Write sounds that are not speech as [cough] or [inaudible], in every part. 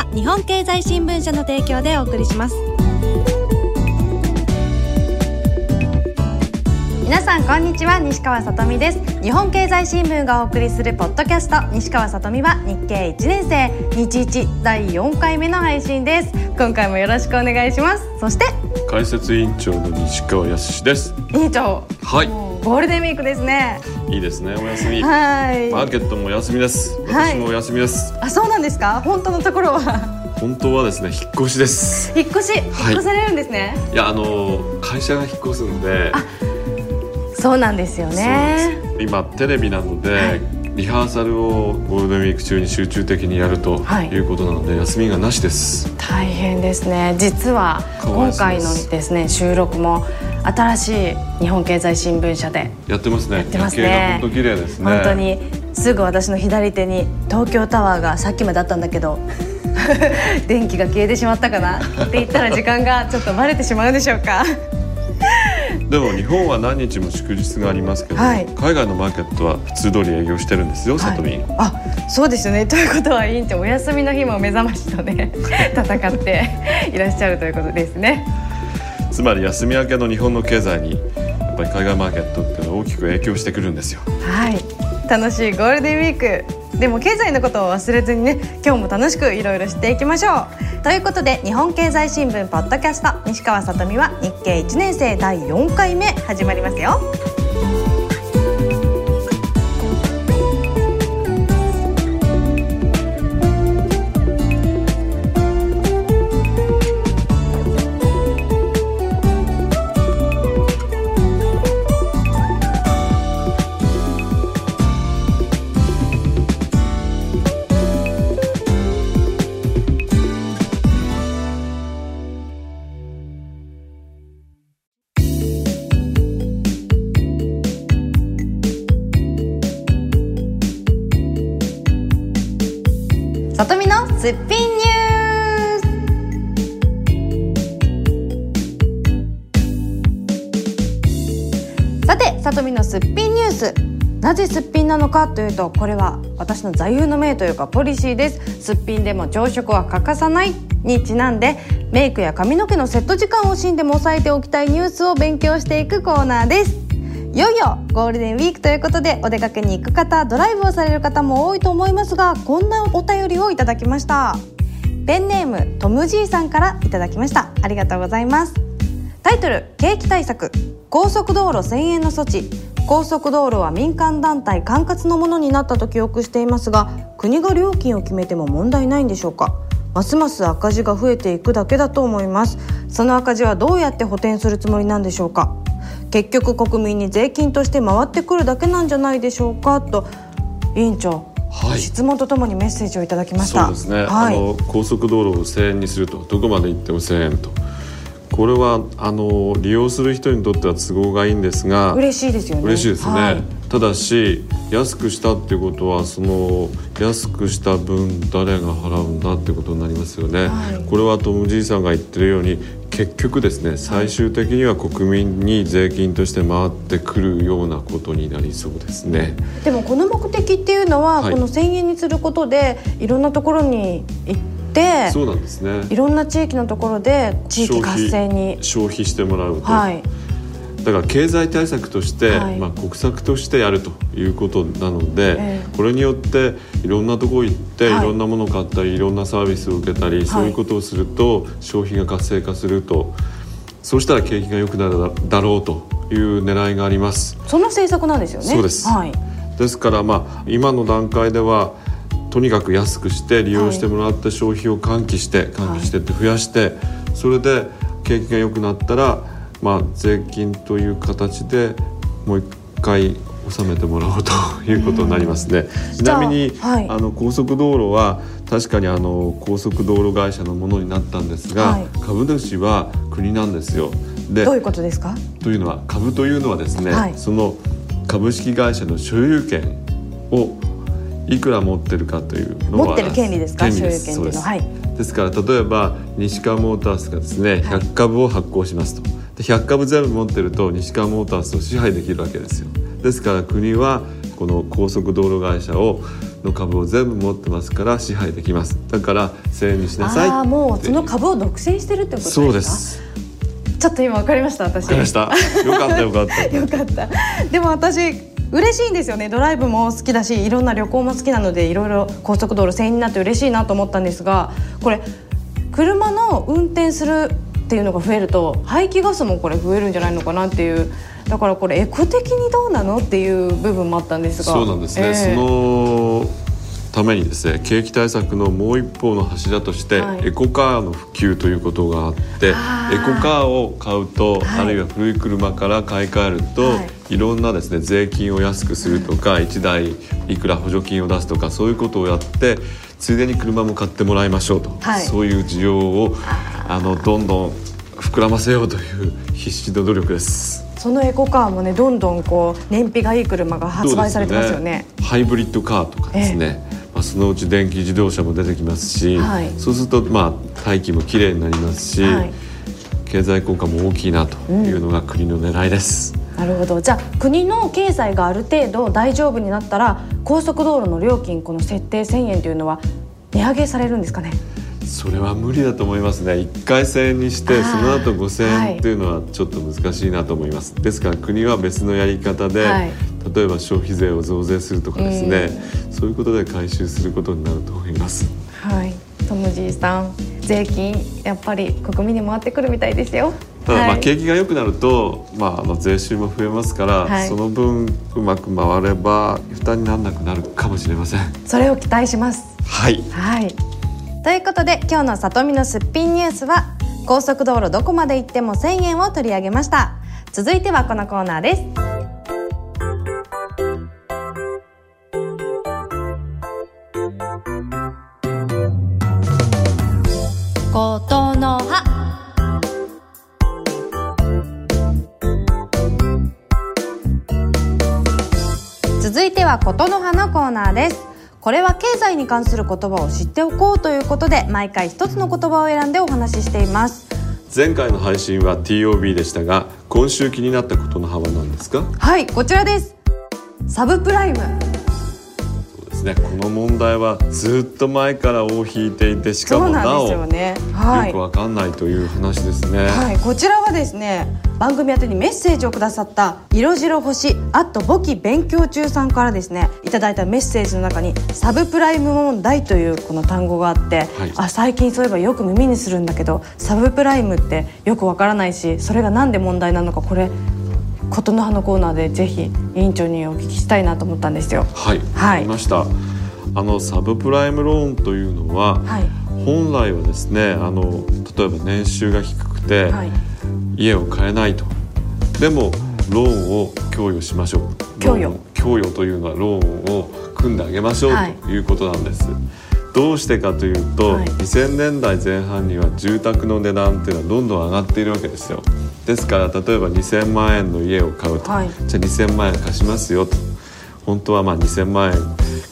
は日本経済新聞社の提供でお送りします。皆さんこんにちは西川さとみです。日本経済新聞がお送りするポッドキャスト西川さとみは日経1年生日一第4回目の配信です。今回もよろしくお願いします。そして解説委員長の西川康です。委員長。はいゴールデンウィークですね。いいですねお休み。マはい。ーケットもお休みです。はい。私もお休みです、あそうなんですか？本当のところは。本当はですね引っ越しです。引っ越し？引っ越されるんですね、いやあの会社が引っ越すんで。そうなんですよね。今テレビなので、はい。リハーサルをゴールデンウィーク中に集中的にやるとはい。いうことなので、休みがなしです。大変ですね。実は今回のですね収録も新しい日本経済新聞社でやってますね。やってますね。本当綺麗ですね。本当にすぐ私の左手に東京タワーがさっきまであったんだけど [laughs] 電気が消えてしまったかな？って言ったら時間がちょっとバレてしまうでしょうか？[laughs] でも日本は何日も祝日がありますけど、はい。海外のマーケットは普通通り営業してるんですよ、さとみんあそうですよね。ということは委員長お休みの日も目覚ましとね [laughs] 戦っていらっしゃるということですねつまり休み明けの日本の経済にやっぱり海外マーケットっていうのは大きく影響してくるんですよ。はい。楽しいゴールデンウィーク。でも経済のことを忘れずにね今日も楽しくいろいろ知っていきましょう。ということで日本経済新聞ポッドキャスト西川さとみは日経1年生第4回目始まりますよ。すっぴんニュース。さてさとみのすっぴんニュース。なぜすっぴんなのかというとこれは私の座右の銘というかポリシーです。すっぴんでも朝食は欠かさないにちなんでメイクや髪の毛のセット時間を惜しんでも抑えておきたいニュースを勉強していくコーナーです。いよいよゴールデンウィークということでお出かけに行く方ドライブをされる方も多いと思いますがこんなお便りをいただきました。ペンネームトムジーさんからいただきました。ありがとうございます。タイトル景気対策高速道路1000円の措置。高速道路は民間団体管轄のものになったと記憶していますが国が料金を決めても問題ないんでしょうか。ますます赤字が増えていくだけだと思います。その赤字はどうやって補填するつもりなんでしょうか。結局国民に税金として回ってくるだけなんじゃないでしょうか？と委員長、はい。質問とともにメッセージをいただきました。そうですね、はい、あの高速道路を1000円にするとどこまで行っても1000円と。これはあの利用する人にとっては都合がいいんですが嬉しいですよね。嬉しいですね、はい。ただし安くしたっていうことはその安くした分誰が払うんだってことになりますよね、はい。これはトムじいさんが言ってるように結局ですね最終的には国民に税金として回ってくるようなことになりそうですね。でもこの目的っていうのは、はい。この1000円にすることでいろんなところに行ってそうなんですね。いろんな地域のところで地域活性に消費してもらうと、はいだから経済対策として、はい。まあ、国策としてやるということなので、えこれによっていろんなところ行って、はい。い、ろんなものを買ったりいろんなサービスを受けたり、そういうことをすると消費が活性化すると。そうしたら景気が良くなるだだろうという狙いがあります。その政策なんですよね。そうです。はい。ですから、まあ、今の段階ではとにかく安くして利用してもらって消費を喚起して喚起してって増やして、それで景気が良くなったら、まあ、税金という形でもう一回納めてもらおうと [laughs] いうことになりますね。ちなみに、はい、あの高速道路は確かにあの高速道路会社のものになったんですが、はい。株主は国なんですよ。でどういうことですか？というのは株というのはですね、はい。その株式会社の所有権をいくら持ってるかというのは持ってる権利ですか？所有権利です。権っていうのは。はい。です。から例えば西川モータースがですね100株を発行しますとで100株全部持ってると西川モータースを支配できるわけですよ。ですから国はこの高速道路会社をの株を全部持ってますから支配できます。だから1000円にしなさい。ああもうその株を独占してるってことですか？そうです。ちょっと今わかりました私。わかりました。よかったよかった。よかった。でも私嬉しいんですよね。ドライブも好きだしいろんな旅行も好きなのでいろいろ高速道路1000円になって嬉しいなと思ったんですがこれ車の運転するっていうのが増えると排気ガスもこれ増えるんじゃないのかなっていうだからこれエコ的にどうなのっていう部分もあったんですが。そうなんですね、ええ。そのためにですね景気対策のもう一方の柱として、はい。エコカーの普及ということがあってエコカーを買うと、はい。あるいは古い車から買い替えると、はい。い、ろんなですね税金を安くするとか、1台いくら補助金を出すとかそういうことをやってついでに車も買ってもらいましょうと、はい。そういう需要をあのどんどん膨らませようという必死の努力です。そのエコカーもねどんどんこう燃費がいい車が発売されてますよね。ハイブリッドカーとかですね、まあ、そのうち電気自動車も出てきますし、はい。そうするとまあ大気もきれいになりますし、はい。経済効果も大きいなというのが国の狙いです。なるほど。じゃあ国の経済がある程度大丈夫になったら高速道路の料金この設定1000円というのは値上げされるんですかね？それは無理だと思いますね。1回1000円にしてその後5000はい。円っていうのはちょっと難しいなと思います、ですから国は別のやり方で、はい。例えば消費税を増税するとかですね、そういうことで回収することになると思います。はい。トムジーさん税金やっぱり国民に回ってくるみたいですよ。ただまあはい景気が良くなると、まあ、あの税収も増えますから、はい。その分うまく回れば負担にならなくなるかもしれません。それを期待します。はい。はい。ということで今日の里見のすっぴんニュースは高速道路どこまで行っても1000円を取り上げました。続いてはこのコーナーです。ことの葉続いてはことの葉のコーナーですこれは経済に関する言葉を知っておこうということで毎回一つの言葉を選んでお話ししています。前回の配信は TOB でしたが今週気になったことの幅なんですか？はいこちらです。サブプライム。そうですね。この問題はずっと前から尾を引いていてしかもなおね。はい。よくわかんないという話ですね、はい、こちらはですね番組宛てにメッセージをくださった色白星あと簿記勉強中さんからですねいただいたメッセージの中にサブプライム問題というこの単語があって、はい。あ最近そういえばよく耳にするんだけどサブプライムってよくわからないしそれがなんで問題なのかこれ琴の葉のコーナーでぜひ委員長にお聞きしたいなと思ったんですよ。はい。わかりました、あのサブプライムローンというのは、はい。本来はですねあの例えば年収が低くて、はい家を買えないと。でもローンを供与しましょう。供与。供与というのはローンを組んであげましょうはい。ということなんです、どうしてかというと、はい。2000年代前半には住宅の値段っていうのはどんどん上がっているわけですよ。ですから例えば2000万円の家を買うと、はい。じゃあ2000万円貸しますよと。本当はまあ2000万円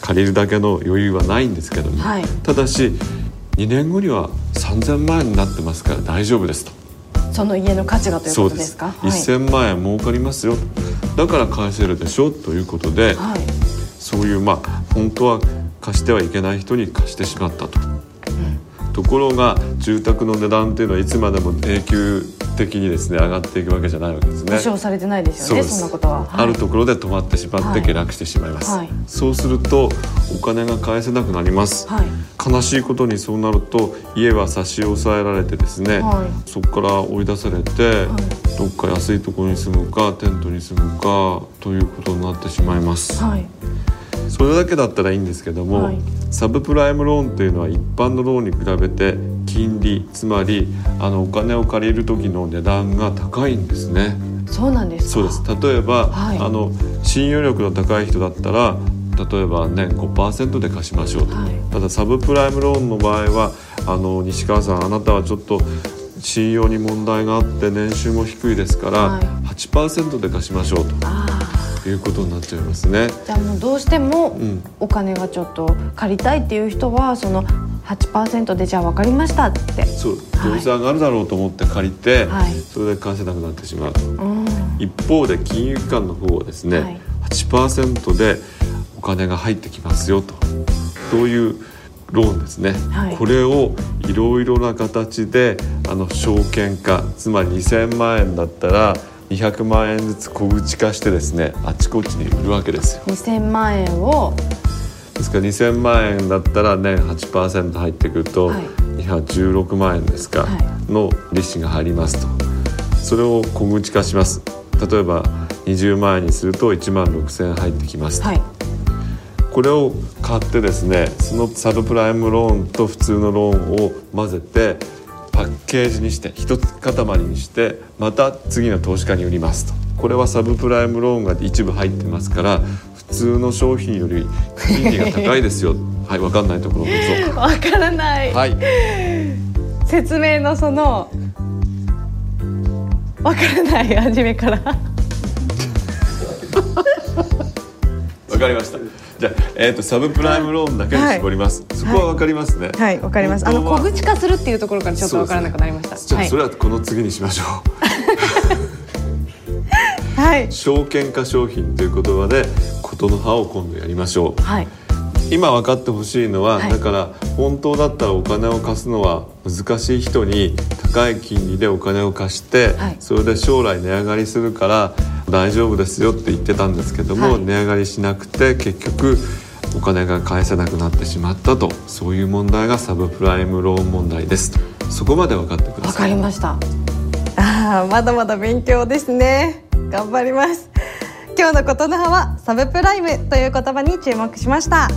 借りるだけの余裕はないんですけども、はい。ただし2年後には3000万円になってますから大丈夫ですとその家の価値がというそうでことです。すかはい。1000万円儲かりますよ。だから返せるでしょ？ということで、はい。そういうまあ本当は貸してはいけない人に貸してしまったと、ところが住宅の値段っていうのはいつまでも永久的にですね上がっていくわけじゃないわけですね。保証されてないですよねそんなことは、はい。あるところで止まってしまっはいて下落してしまいます、はい。そうするとお金が返せなくなります、はい。悲しいことにそうなると家は差し押さえられてですね、はそこから追い出されて、どっか安いところに住むかテントに住むかということになってしまいます、はい。それだけだったらいいんですけども、はいサブプライムローンというのは一般のローンに比べて金利つまりあのお金を借りる時の値段が高いんですね。そうなんですそうです。例えば、はい。あの信用力の高い人だったら例えば年5%で貸しましょうと、はい。ただサブプライムローンの場合はあの西川さんあなたはちょっと信用に問題があって年収も低いですから、はい。8%で貸しましょうあということになっちゃいますね。ーじゃあもうどうしてもん。お金がちょっと借りたいっていう人はその8%でじゃあ分かりましたって。そう。はい。どうせ上がるだろうと思って借りて、はい。それで返せなくなってしまうと。うん。一方で金融機関の方はですね、はい。8%でお金が入ってきますよと。そういうローンですね、はい。これをいろいろな形であの証券化つまり2000万円だったら200万円ずつ小口化してですねあちこちに売るわけですよ。2000万円を。ですから2000万円だったら年8%入ってくると、はい。216万円ですか、はの利子が入りますと。それを小口化します。例えば20万円にすると1万6000円入ってきますと、はい。これを買ってですねそのサブプライムローンと普通のローンを混ぜてパッケージにして一つ塊にしてまた次の投資家に売りますと。これはサブプライムローンが一部入ってますから普通の商品より金利が高いですよ。[laughs] はい分かんないところどうぞ分からない、はい。説明のその分からない初めから。わかりましたじゃあ、えー、とサブプライムローンだけに絞ります、そこはわかりますね。はい分かります。あの小口化するっていうところからちょっと分からなくなりました。じゃい。それはこの次にしましょう。[laughs] はい。証券化商品という言葉で事の葉を今度やりましょう。はい。今分かってほしいのは、はい。だから本当だったらお金を貸すのは難しい人に高い金利でお金を貸して、はい。それで将来値上がりするから大丈夫ですよって言ってたんですけども、はい。値上がりしなくて結局お金が返せなくなってしまったと。そういう問題がサブプライムローン問題です。とそこまで分かってくだわさい。かりました。あーまだまだ勉強ですね。頑張ります。今日のことの葉はサブプライムという言葉に注目しました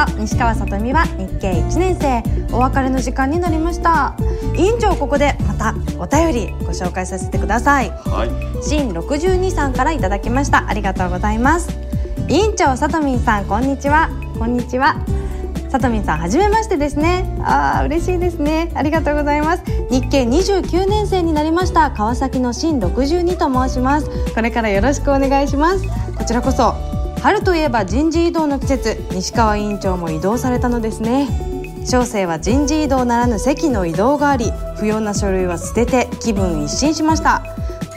ポッドキャスト西川さとみは日経1年生。お別れの時間になりました。委員長ここでまたお便りご紹介させてください。はい。新62さんからいただきました。ありがとうございます。委員長さとみんさんこんにちは。こんにちは。さとみんさんはじめましてですね。あー嬉しいですね。ありがとうございます。日経29年生になりました。川崎の新62と申します。これからよろしくお願いします。こちらこそ春といえば人事異動の季節西川委員長も異動されたのですね。小生は人事異動ならぬ席の移動があり不要な書類は捨てて気分一新しました。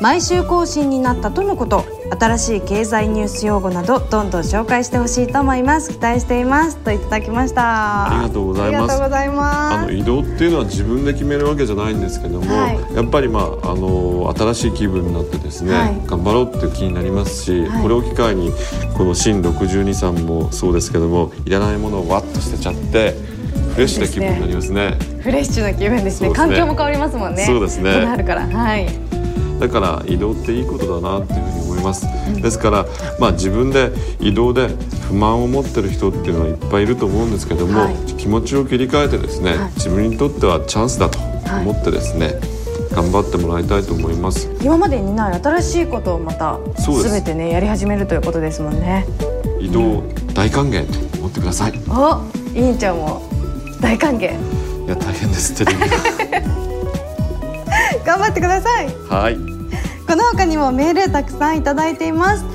毎週更新になったとのこと。新しい経済ニュース用語などどんどん紹介してほしいと思います。期待しています。といただきました。ありがとうございます。あの移動っていうのは自分で決めるわけじゃないんですけども、はい。やっぱりまああの新しい気分になってですね、はい。頑張ろうっていう気になりますし、はい。これを機会にこの新62さんもそうですけどもいらないものをわっと捨てちゃってフレッシュな気分になりますね。フレッシュな気分ですね。ね。環境も変わりますもんね。そうですね。から。はいだから移動っていいことだなっていうふうに思います、ですからまあ自分で移動で不満を持ってる人っていうのはいっぱいいると思うんですけども、はい。気持ちを切り替えてですね、はい。自分にとってはチャンスだと思ってですね、頑張ってもらいたいと思います。今までにない新しいことをまたすすべてねやり始めるということですもんね。移動大歓迎と思ってください。いお委員長も大歓迎。や大変ですテレビ頑張ってください。がはい。この他にもメールたくさんいただいています。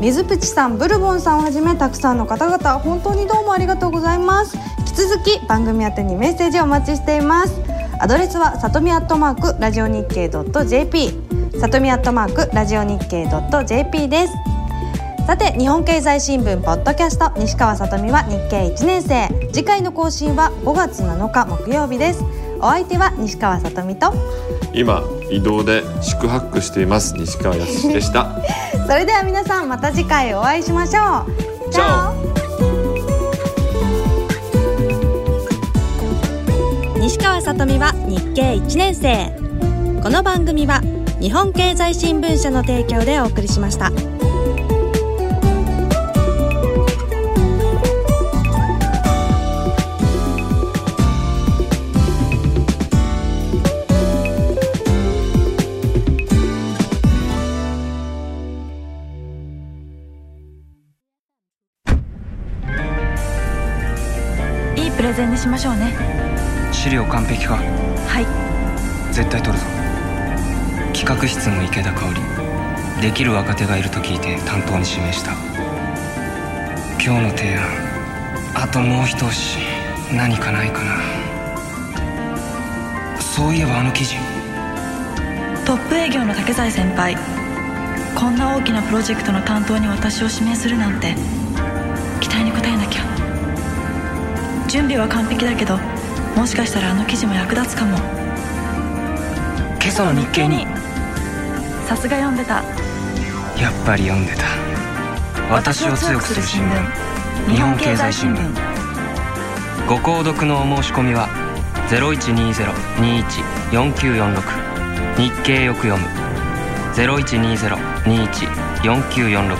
水プチさんブルボンさんをはじめたくさんの方々本当にどうもありがとうございます。引き続き番組宛てにメッセージをお待ちしています。アドレスはさとみアットマークラジオ日経 .jp さとみアットマークラジオ日経 .jp です。さて日本経済新聞ポッドキャスト西川さとみは日経1年生。次回の更新は5月7日木曜日ですお相手は西川さとみと。今移動で宿泊しています。西川康でした。[laughs] それでは皆さんまた次回お会いしましょう。チャオ。西川さとみは日経1年生。この番組は日本経済新聞社の提供でお送りしましたプレゼンにしましょうね。資料完璧か？はい。絶対取るぞ。企画室の池田香織。できる若手がいると聞いて担当に指名した。今日の提案。あともう一押し。何かないかな。そういえばあの記事。トップ営業の竹財先輩。こんな大きなプロジェクトの担当に私を指名するなんて準備は完璧だけどもしかしたらあの記事も役立つかも。今朝の日経に。さすが読んでた。やっぱり読んでた私を強くする新聞。日本経済新聞。ご購読のお申し込みは0120-21-4946日経よく読む。0120-21-4946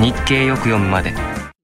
日経よく読むまで